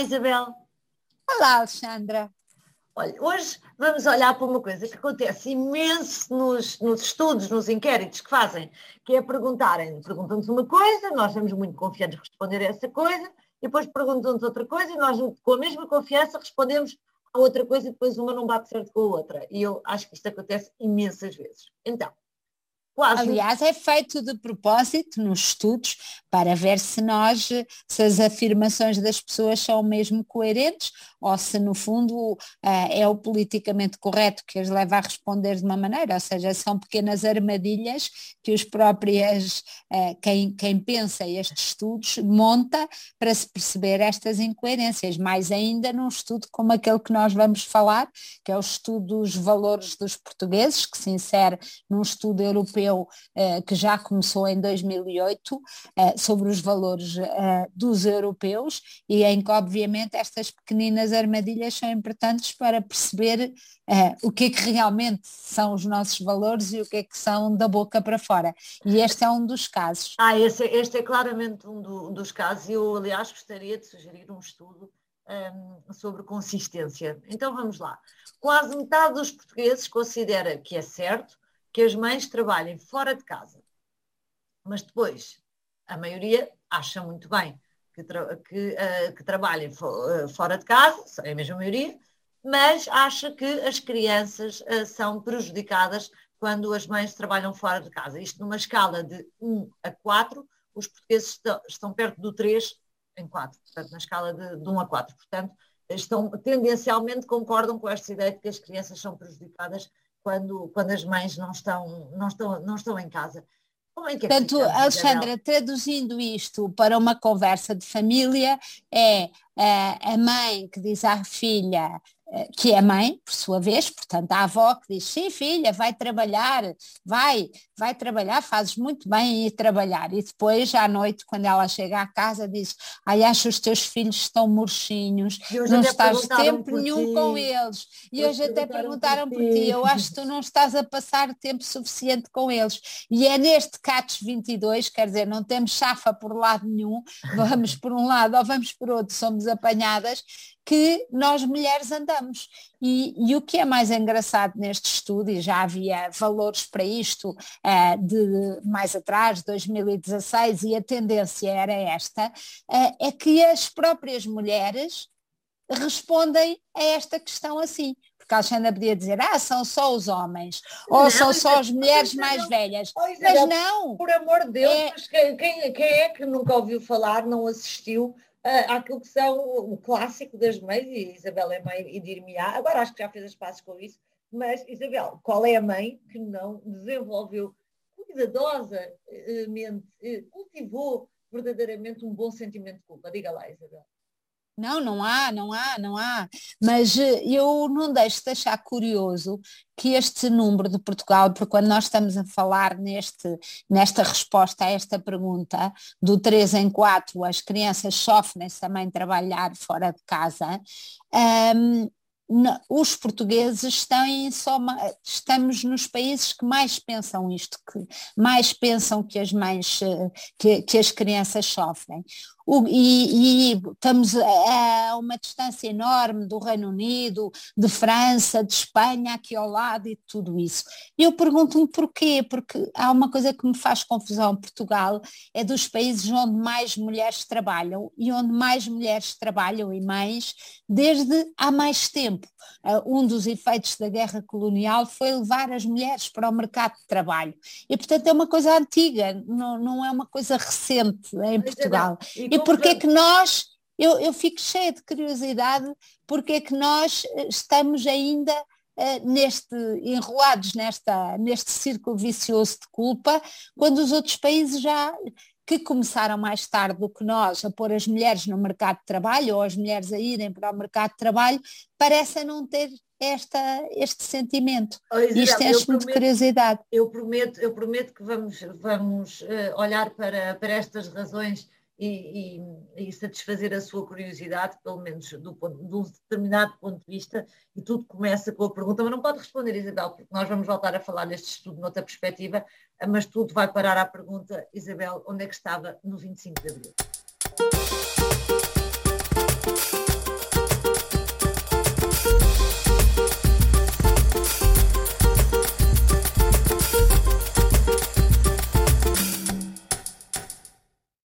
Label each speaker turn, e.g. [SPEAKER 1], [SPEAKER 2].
[SPEAKER 1] Isabel.
[SPEAKER 2] Olá, Alexandra.
[SPEAKER 1] Olha, hoje vamos olhar para uma coisa que acontece imenso nos, nos estudos, nos inquéritos que fazem, que é perguntarem, perguntam-nos uma coisa, nós somos muito confiantes em responder a essa coisa, e depois perguntam-nos outra coisa e nós, com a mesma confiança, respondemos a outra coisa e depois uma não bate certo com a outra. E eu acho que isto acontece imensas vezes. Então,
[SPEAKER 2] Quase. Aliás, é feito de propósito nos estudos para ver se nós, se as afirmações das pessoas são mesmo coerentes ou se no fundo eh, é o politicamente correto que as leva a responder de uma maneira, ou seja, são pequenas armadilhas que os próprios, eh, quem, quem pensa estes estudos monta para se perceber estas incoerências, mais ainda num estudo como aquele que nós vamos falar, que é o estudo dos valores dos portugueses, que se insere num estudo europeu europeu uh, que já começou em 2008 uh, eh, sobre os valores uh, dos europeus e em que obviamente estas pequeninas armadilhas são importantes para perceber o que é que realmente são os nossos valores e o que é que são da boca para fora. E este é um dos casos.
[SPEAKER 1] Ah, este, este é claramente um do, dos casos e eu aliás gostaria de sugerir um estudo um, sobre consistência. Então vamos lá. Quase metade dos portugueses considera que é certo que as mães trabalhem fora de casa. Mas depois, a maioria acha muito bem que, tra que, uh, que trabalhem fo uh, fora de casa, é a mesma maioria, mas acha que as crianças uh, são prejudicadas quando as mães trabalham fora de casa. Isto numa escala de 1 a 4, os portugueses estão, perto do 3 em 4, portanto, na escala de, de 1 a 4. Portanto, estão tendencialmente concordam com esta ideia de que as crianças são prejudicadas quando, quando as mães não estão, não estão, não estão em casa.
[SPEAKER 2] Como é que é Portanto, que Alexandra, traduzindo isto para uma conversa de família, é, é a mãe que diz à filha eh, que é mãe, por sua vez, portanto, a avó que diz, sim filha, vai trabalhar, vai, vai trabalhar, fazes muito bem ir trabalhar. E depois, à noite, quando ela chega à casa, diz, ai, acho os teus filhos estão murchinhos, não estás tempo nenhum ti. com eles. E hoje até perguntaram por, por ti, eu acho que tu não estás a passar tempo suficiente com eles. E é neste CATS 22, quer dizer, não temos chafa por lado nenhum, vamos por um lado ou vamos por outro, somos apanhadas, que nós mulheres andamos. E, e, o que é mais engraçado neste estudo, e já havia valores para isto de mais atrás, 2016, e a tendência era esta, uh, é que as próprias mulheres respondem a esta questão assim. Porque a Alexandra podia dizer, ah, são só os homens, ou não, são só as mulheres mais velhas. mas não.
[SPEAKER 1] Por amor de Deus, é, quem, quem é que nunca ouviu falar, não assistiu uh, àquilo que são o, clássico das mães, e Isabel é mãe e dir-me-á, agora acho que já fez as passos com isso, mas Isabel, qual é a mãe que não desenvolveu cuidadosamente, eh, cultivou verdadeiramente um bom sentimento de culpa? Diga lá, Isabel.
[SPEAKER 2] Não, não há, não há, não há. Mas eh, eu não deixo de achar curioso que este número de Portugal, porque quando nós estamos a falar neste, nesta resposta a esta pergunta, do 3 em 4, as crianças sofrem-se também trabalhar fora de casa, um, os portugueses estão em soma, estamos nos países que mais pensam isto, que mais pensam que as mães, eh, que, que as crianças sofrem. O, e, e, estamos a, uma distância enorme do Reino Unido, de França, de Espanha, aqui ao lado e tudo isso. E eu pergunto-me porquê, porque há uma coisa que me faz confusão. Portugal é dos países onde mais mulheres trabalham e onde mais mulheres trabalham e mães desde há mais tempo. Uh, um dos efeitos da guerra colonial foi levar as mulheres para o mercado de trabalho. E portanto é uma coisa antiga, não, não é uma coisa recente em Portugal. E porque é que nós, eu, eu fico cheia de curiosidade, porque é que nós eh, estamos ainda uh, neste, enrolados nesta, neste círculo vicioso de culpa, quando os outros países já que começaram mais tarde do que nós a pôr as mulheres no mercado de trabalho ou as mulheres a irem para o mercado de trabalho, parecem não ter esta, este sentimento. Oh, Isto enche-me de curiosidade.
[SPEAKER 1] Eu prometo, eu prometo que vamos, vamos uh, olhar para, para estas razões e, e, e, satisfazer a sua curiosidade, pelo menos do ponto, de um determinado ponto de vista, e tudo começa com a pergunta, mas não pode responder, Isabel, porque nós vamos voltar a falar neste estudo noutra perspectiva, mas tudo vai parar à pergunta, Isabel, onde é que estava no 25 de Abril?